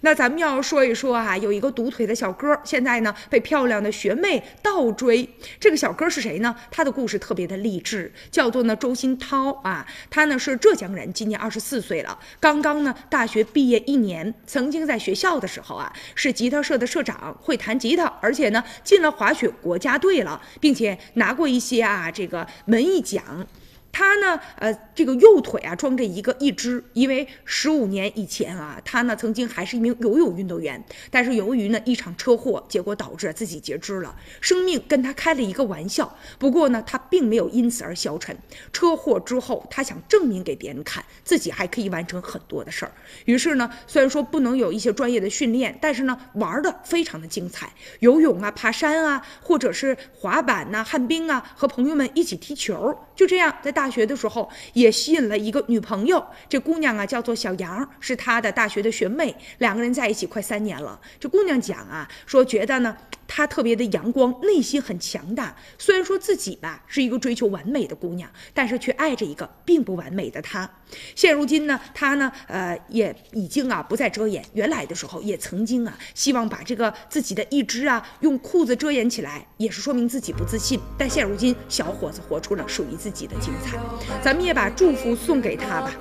那咱们要说一说啊，有一个独腿的小哥，现在呢被漂亮的学妹倒追。这个小哥是谁呢？他的故事特别的励志，叫做呢周新涛啊。他呢是浙江人，今年二十四岁了，刚刚呢大学毕业一年。曾经在学校的时候啊，是吉他社的社长，会弹吉他，而且呢进了滑雪国家队了，并且拿过一些啊这个文艺奖。他呢，呃，这个右腿啊装着一个义肢，因为十五年以前啊，他呢曾经还是一名游泳运动员，但是由于呢一场车祸，结果导致自己截肢了，生命跟他开了一个玩笑。不过呢，他并没有因此而消沉。车祸之后，他想证明给别人看，自己还可以完成很多的事儿。于是呢，虽然说不能有一些专业的训练，但是呢，玩的非常的精彩，游泳啊、爬山啊，或者是滑板呐、旱冰啊，和朋友们一起踢球，就这样在大。大学的时候也吸引了一个女朋友，这姑娘啊叫做小杨，是他的大学的学妹，两个人在一起快三年了。这姑娘讲啊，说觉得呢她特别的阳光，内心很强大。虽然说自己吧是一个追求完美的姑娘，但是却爱着一个并不完美的他。现如今呢，她呢呃也已经啊不再遮掩，原来的时候也曾经啊希望把这个自己的一只啊用裤子遮掩起来，也是说明自己不自信。但现如今小伙子活出了属于自己的精彩。咱们也把祝福送给他吧。